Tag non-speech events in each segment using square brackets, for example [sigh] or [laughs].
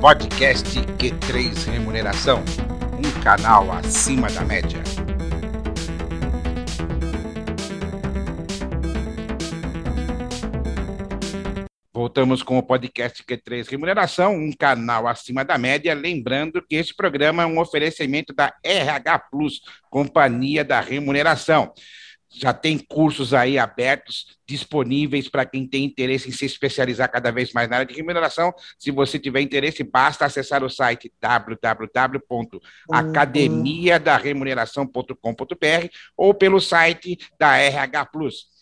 Podcast Q3 Remuneração, um canal acima da média. Voltamos com o podcast Q3 Remuneração, um canal acima da média. Lembrando que esse programa é um oferecimento da RH Plus, Companhia da Remuneração já tem cursos aí abertos, disponíveis para quem tem interesse em se especializar cada vez mais na área de remuneração. Se você tiver interesse, basta acessar o site www.academiadaremuneração.com.br ou pelo site da RH Plus.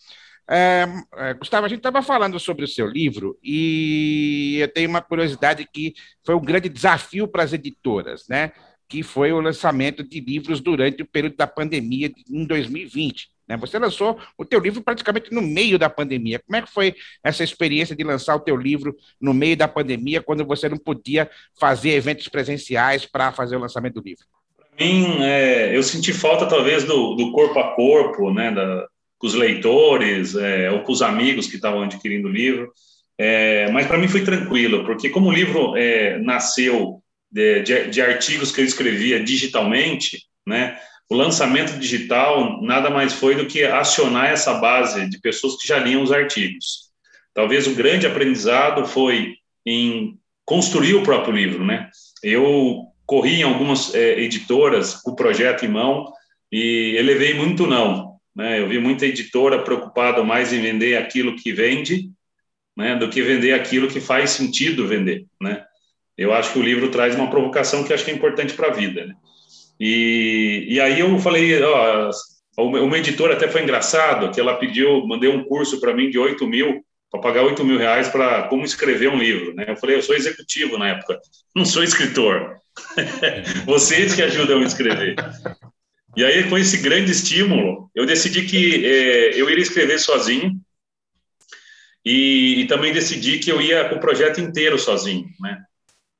É, é, Gustavo, a gente estava falando sobre o seu livro e eu tenho uma curiosidade que foi um grande desafio para as editoras, né? Que foi o lançamento de livros durante o período da pandemia em 2020. Né? Você lançou o teu livro praticamente no meio da pandemia. Como é que foi essa experiência de lançar o teu livro no meio da pandemia, quando você não podia fazer eventos presenciais para fazer o lançamento do livro? Para mim, é, eu senti falta talvez do, do corpo a corpo, né, da, com os leitores é, ou com os amigos que estavam adquirindo o livro. É, mas para mim foi tranquilo, porque como o livro é, nasceu de, de, de artigos que eu escrevia digitalmente, né, o lançamento digital nada mais foi do que acionar essa base de pessoas que já liam os artigos. Talvez o grande aprendizado foi em construir o próprio livro, né? Eu corri em algumas é, editoras com o projeto em mão e elevei muito não, né? Eu vi muita editora preocupada mais em vender aquilo que vende, né, do que vender aquilo que faz sentido vender, né? Eu acho que o livro traz uma provocação que acho que é importante para a vida, né? E, e aí eu falei, ó, uma editora até foi engraçado, que ela pediu, mandei um curso para mim de 8 mil, para pagar 8 mil reais para como escrever um livro, né? Eu falei, eu sou executivo na época, [laughs] não sou escritor. [laughs] Vocês que ajudam a escrever. E aí, com esse grande estímulo, eu decidi que é, eu iria escrever sozinho e, e, também decidi que eu ia com o projeto inteiro sozinho, né?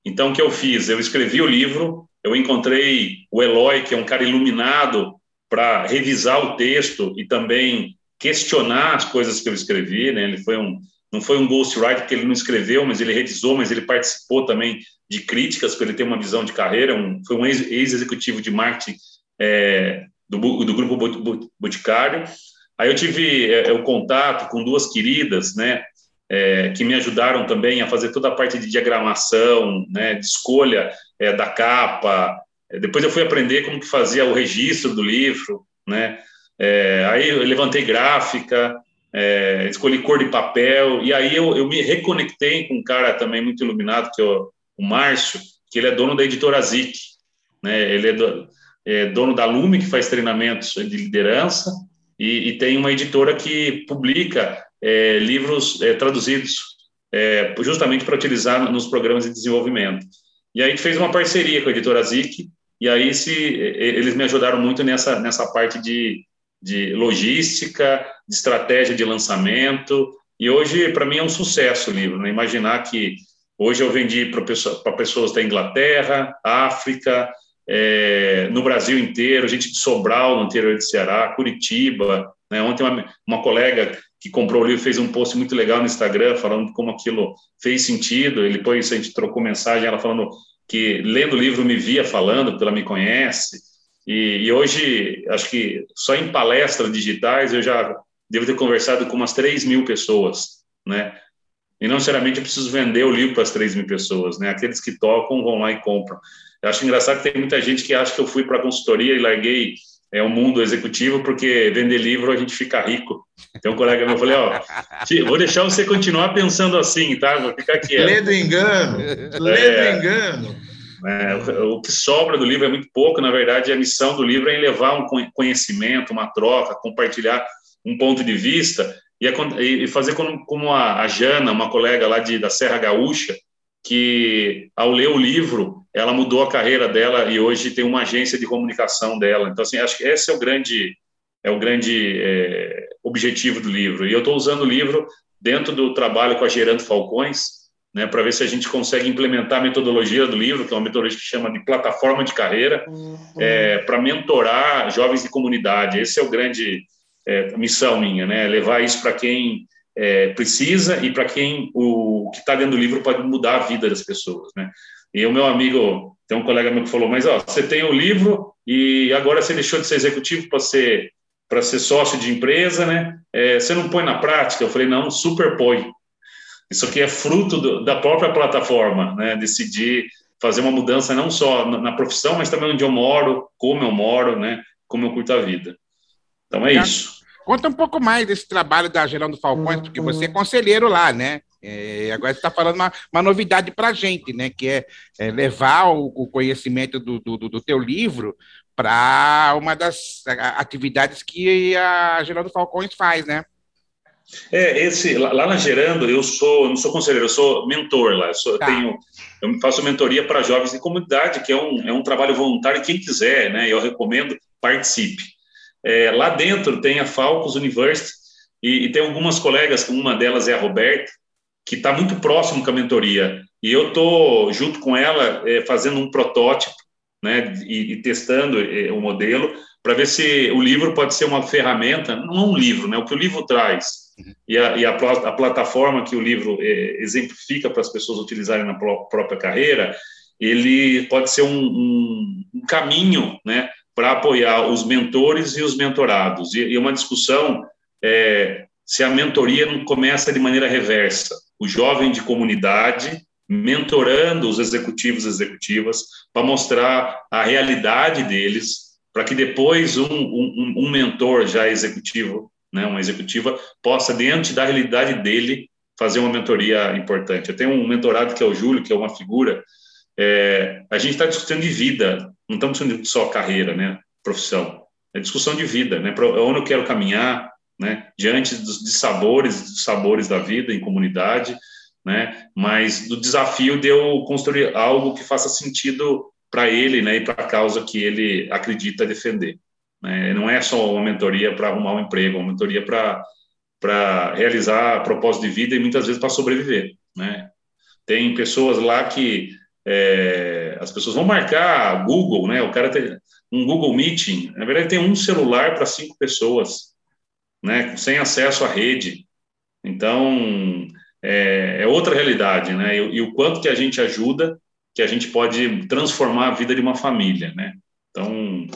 Então, o que eu fiz? Eu escrevi o livro, eu encontrei o Eloy, que é um cara iluminado, para revisar o texto e também questionar as coisas que eu escrevi. Né? Ele foi um, não foi um ghostwriter que ele não escreveu, mas ele revisou, mas ele participou também de críticas, porque ele tem uma visão de carreira. Um, foi um ex-executivo de marketing é, do, do grupo Boticário. Aí eu tive é, o contato com duas queridas, né, é, que me ajudaram também a fazer toda a parte de diagramação, né, de escolha é, da capa. É, depois eu fui aprender como que fazia o registro do livro, né? É, aí eu levantei gráfica, é, escolhi cor de papel, e aí eu, eu, me reconectei com um cara também muito iluminado, que é o, o Márcio, que ele é dono da editora Zic, né? Ele é, do, é dono da Lume, que faz treinamentos de liderança, e, e tem uma editora que publica é, livros é, traduzidos é, justamente para utilizar nos programas de desenvolvimento. E aí a gente fez uma parceria com a editora Zic, e aí se, eles me ajudaram muito nessa, nessa parte de, de logística, de estratégia de lançamento, e hoje, para mim, é um sucesso o livro. Né? Imaginar que hoje eu vendi para pessoas da Inglaterra, África, é, no Brasil inteiro, gente de Sobral, no interior de Ceará, Curitiba. Né? Ontem, uma, uma colega que comprou o livro fez um post muito legal no Instagram falando como aquilo fez sentido. Ele depois a gente trocou mensagem, ela falando que lendo o livro me via falando, porque ela me conhece. E, e, hoje, acho que só em palestras digitais eu já devo ter conversado com umas 3 mil pessoas, né? E não necessariamente eu preciso vender o livro para as 3 mil pessoas, né? Aqueles que tocam vão lá e compram. Eu acho engraçado que tem muita gente que acha que eu fui para a consultoria e larguei é o mundo executivo, porque vender livro a gente fica rico. Então, um colega meu falei, ó, vou deixar você continuar pensando assim, tá? Vou ficar quieto. Lê do engano, lê é, engano. É, o que sobra do livro é muito pouco, na verdade, a missão do livro é levar um conhecimento, uma troca, compartilhar um ponto de vista e, fazer como, como a, Jana, uma colega lá de, da Serra Gaúcha, que ao ler o livro, ela mudou a carreira dela e hoje tem uma agência de comunicação dela. Então, assim, acho que esse é o grande, é o grande é, objetivo do livro. E eu estou usando o livro dentro do trabalho com a Gerando Falcões, né, para ver se a gente consegue implementar a metodologia do livro, que é uma metodologia que chama de plataforma de carreira, uhum. é, para mentorar jovens de comunidade. Esse é o grande é, missão minha, né, levar isso para quem é, precisa e para quem o que está dentro do livro pode mudar a vida das pessoas, né? E o meu amigo, tem um colega meu que falou, mas ó, você tem o livro e agora você deixou de ser executivo para ser para ser sócio de empresa, né? É, você não põe na prática? Eu falei, não, super põe. Isso aqui é fruto do, da própria plataforma, né? Decidir fazer uma mudança não só na, na, profissão, mas também onde eu moro, como eu moro, né? Como eu curto a vida. Então é isso. Conta um pouco mais desse trabalho da Geraldo Falcões, porque você é conselheiro lá, né? É, agora você está falando uma, uma novidade para a gente, né? Que é, é levar o, o conhecimento do, do, do, teu livro para uma das atividades que a Geraldo Falcões faz, né? É, esse lá na Gerando, eu sou não sou conselheiro, eu sou mentor lá. Eu, sou, tá. eu tenho, eu faço mentoria para jovens de comunidade, que é um, é um trabalho voluntário. Quem quiser, né? Eu recomendo participe. É, lá dentro tem a Falcos University e, e, tem algumas colegas, uma delas é a Roberta, que está muito próximo com a mentoria. E eu estou junto com ela é, fazendo um protótipo, né? E, e testando é, o modelo para ver se o livro pode ser uma ferramenta, não um livro, né? O que o livro traz Uhum. E, a, e a, a, plataforma que o livro é, exemplifica para as pessoas utilizarem na própria carreira, ele pode ser um, um, um caminho né, para apoiar os mentores e os mentorados. E, e uma discussão é, se a mentoria não começa de maneira reversa. O jovem de comunidade mentorando os executivos e executivas para mostrar a realidade deles, para que depois um, um, um mentor já executivo né, uma executiva, possa, diante da realidade dele, fazer uma mentoria importante. Eu tenho um mentorado que é o Júlio, que é uma figura. É, a gente está discutindo de vida, não estamos discutindo só carreira, né, profissão. É discussão de vida, né, para onde eu quero caminhar, né, diante dos de sabores, dos sabores da vida em comunidade, né, mas do desafio de eu construir algo que faça sentido para ele, né, e para a causa que ele acredita defender. Né? Não é só uma mentoria para arrumar um emprego, é uma mentoria para realizar propósito de vida e muitas vezes para sobreviver. Né? Tem pessoas lá que é, as pessoas vão marcar Google, né? O cara tem um Google Meeting, na verdade tem um celular para cinco pessoas, né? Sem acesso à rede. Então é, é outra realidade, né? E, e, o quanto que a gente ajuda, que a gente pode transformar a vida de uma família, né? Então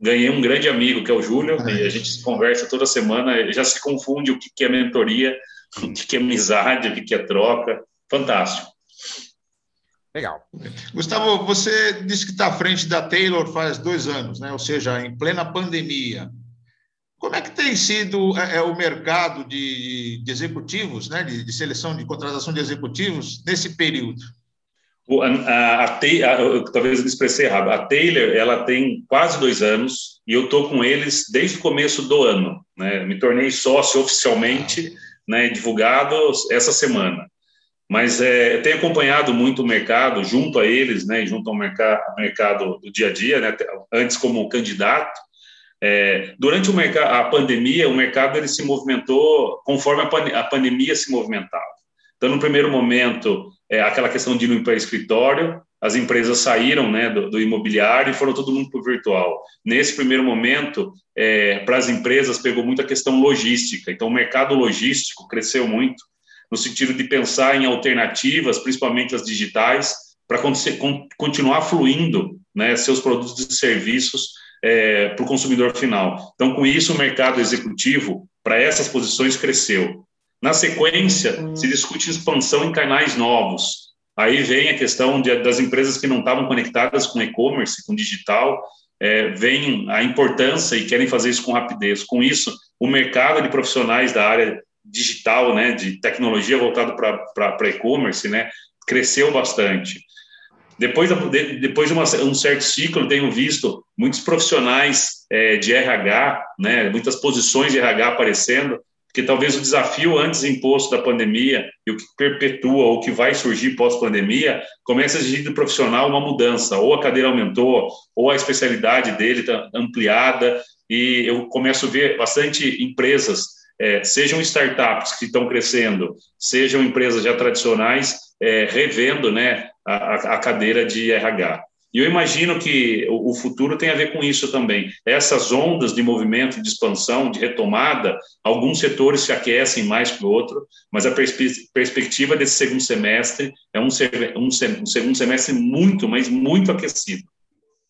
ganhei um grande amigo, que é o Júlio, e a gente conversa toda semana, já se confunde o que é mentoria, o que é amizade, o que é troca. Fantástico. Legal. Gustavo, você disse que está à frente da Taylor faz dois anos, né? ou seja, em plena pandemia. Como é que tem sido é, é o mercado de, de executivos, né? de, de seleção, de contratação de executivos nesse período? A, a, a, a, talvez eu me expressei errado. A Taylor, ela tem quase dois anos e eu estou com eles desde o começo do ano. Né? Me tornei sócio oficialmente, né, divulgado essa semana. Mas é, eu tenho acompanhado muito o mercado junto a eles, né, junto ao mercado, mercado do dia a dia, né, antes como candidato. É, durante o a pandemia, o mercado ele se movimentou conforme a, pan, a pandemia se movimentava. Então, no primeiro momento, é, aquela questão de ir para escritório, as empresas saíram né, do, do, imobiliário e foram todo mundo para o virtual. Nesse primeiro momento, é, para as empresas, pegou muito a questão logística. Então, o mercado logístico cresceu muito, no sentido de pensar em alternativas, principalmente as digitais, para continuar fluindo né, seus produtos e serviços é, para o consumidor final. Então, com isso, o mercado executivo, para essas posições, cresceu. Na sequência, uhum. se discute expansão em canais novos. Aí vem a questão de, das empresas que não estavam conectadas com e-commerce, com digital, é, vem a importância e querem fazer isso com rapidez. Com isso, o mercado de profissionais da área digital, né, de tecnologia voltado para e-commerce, né, cresceu bastante. Depois, de, depois de uma, um certo ciclo, tenho visto muitos profissionais é, de RH, né, muitas posições de RH aparecendo, porque talvez o desafio antes imposto da pandemia e o que perpetua ou que vai surgir pós-pandemia comece a exigir do profissional uma mudança, ou a cadeira aumentou, ou a especialidade dele está ampliada, e eu começo a ver bastante empresas, é, sejam startups que estão crescendo, sejam empresas já tradicionais, é, revendo né, a, a cadeira de RH. E eu imagino que o futuro tem a ver com isso também. Essas ondas de movimento, de expansão, de retomada, alguns setores se aquecem mais que o outro, mas a perspe perspectiva desse segundo semestre é um, um, um segundo semestre muito, mas muito aquecido,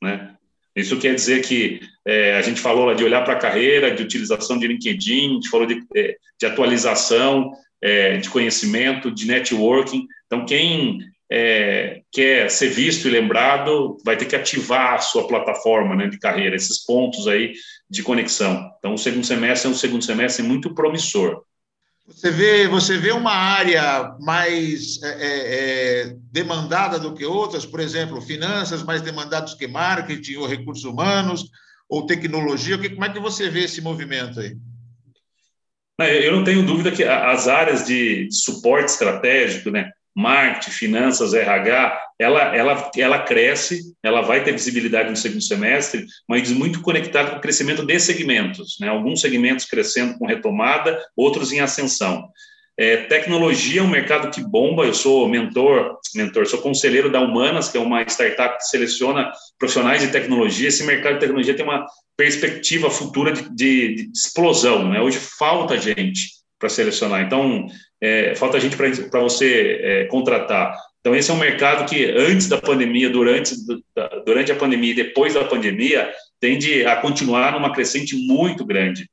né? Isso quer dizer que é, a gente falou de olhar para a carreira, de utilização de LinkedIn, a gente falou de, é, de atualização, é, de conhecimento, de networking. Então, quem é, quer ser visto e lembrado vai ter que ativar a sua plataforma né, de carreira, esses pontos aí de conexão. Então, o segundo semestre é um segundo semestre muito promissor. Você vê, você vê uma área mais é, é, é, demandada do que outras, por exemplo, finanças mais demandadas que marketing, ou recursos humanos, ou tecnologia. Como é que você vê esse movimento aí? Eu não tenho dúvida que as áreas de suporte estratégico, né, marketing, finanças, RH, ela, ela, ela cresce, ela vai ter visibilidade no segundo semestre, mas muito conectado com o crescimento de segmentos, né? alguns segmentos crescendo com retomada, outros em ascensão. É, tecnologia é um mercado que bomba, eu sou mentor, mentor, sou conselheiro da Humanas, que é uma startup que seleciona profissionais de tecnologia, esse mercado de tecnologia tem uma perspectiva futura de, de, de explosão, né? hoje falta gente para selecionar, então é, falta gente para você é, contratar. Então, esse é um mercado que, antes da pandemia, durante, durante a pandemia e depois da pandemia, tende a continuar numa crescente muito grande.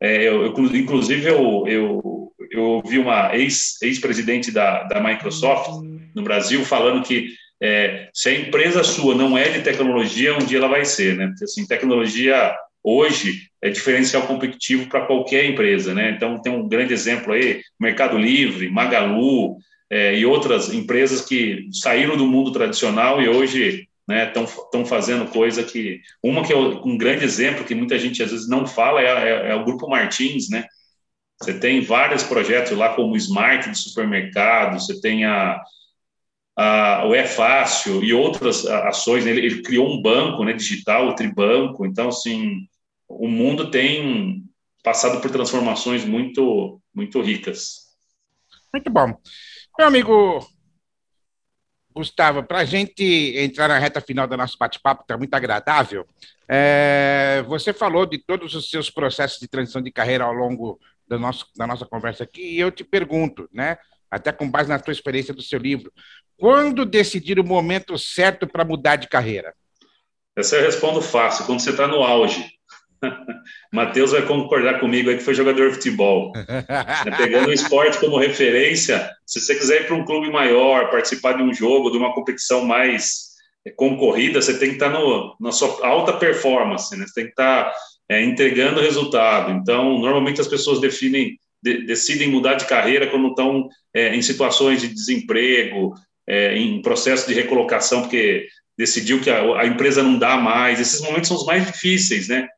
É, eu, eu, inclusive, eu, eu, eu ouvi uma ex-presidente ex da, da Microsoft no Brasil falando que é, se a empresa sua não é de tecnologia, um dia ela vai ser, né? Porque, assim, tecnologia hoje é diferencial competitivo para qualquer empresa, né? Então tem um grande exemplo aí, Mercado Livre, Magalu é, e outras empresas que saíram do mundo tradicional e hoje estão né, fazendo coisa que uma que é um grande exemplo que muita gente às vezes não fala é, é, é o grupo Martins, né? Você tem vários projetos lá como o Smart de supermercado, você tem a, o É Fácil e outras ações. Né? Ele, ele, criou um banco né, digital, o Tribanco. Então, assim, o mundo tem passado por transformações muito, muito ricas. Muito bom. Meu amigo Gustavo, para a gente entrar na reta final do nosso bate-papo, que está muito agradável, é, você falou de todos os seus processos de transição de carreira ao longo do nosso, da nossa conversa aqui, e eu te pergunto, né, até com base na tua experiência do seu livro, quando decidir o momento certo para mudar de carreira? Essa eu respondo fácil, quando você está no auge. [laughs] Matheus vai concordar comigo aí que foi jogador de futebol. [laughs] Pegando o esporte como referência, se você quiser ir para um clube maior, participar de um jogo, de uma competição mais concorrida, você tem que estar no, na sua alta performance, né? Você tem que estar é, entregando resultado. Então, normalmente as pessoas definem, de, decidem mudar de carreira quando estão é, em situações de desemprego, é, em processo de recolocação, porque decidiu que a, a empresa não dá mais. Esses momentos são os mais difíceis, né?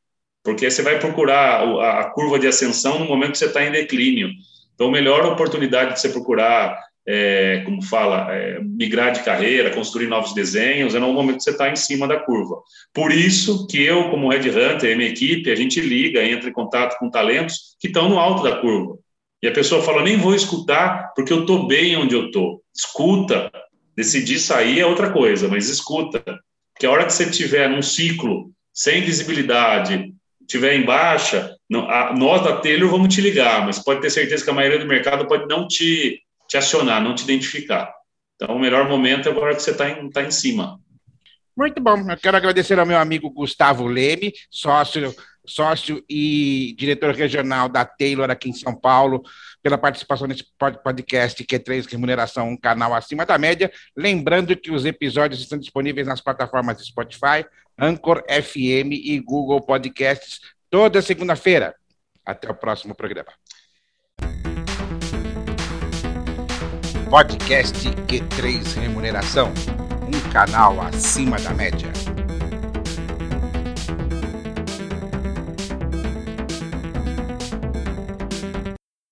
Porque você vai procurar a curva de ascensão no momento que você está em declínio. Então, a melhor oportunidade de você procurar, é, como fala, é, migrar de carreira, construir novos desenhos, é no momento que você está em cima da curva. Por isso que eu, como Red Hunter, e minha equipe, a gente liga, entra em contato com talentos que estão no alto da curva. E a pessoa fala, nem vou escutar, porque eu estou bem onde eu estou. Escuta. Decidir sair é outra coisa, mas escuta. Porque a hora que você estiver num ciclo sem visibilidade, tiver em baixa, não, a, nós da Taylor vamos te ligar, mas pode ter certeza que a maioria do mercado pode não te, te acionar, não te identificar. Então, o melhor momento é agora que você está em, tá em cima. Muito bom. Eu quero agradecer ao meu amigo Gustavo Leme, sócio, sócio e diretor regional da Taylor aqui em São Paulo, pela participação nesse podcast Q3 Remuneração, um canal acima da média. Lembrando que os episódios estão disponíveis nas plataformas Spotify, Anchor FM e Google Podcasts toda segunda-feira. Até o próximo programa. Podcast Q3 Remuneração, um canal acima da média.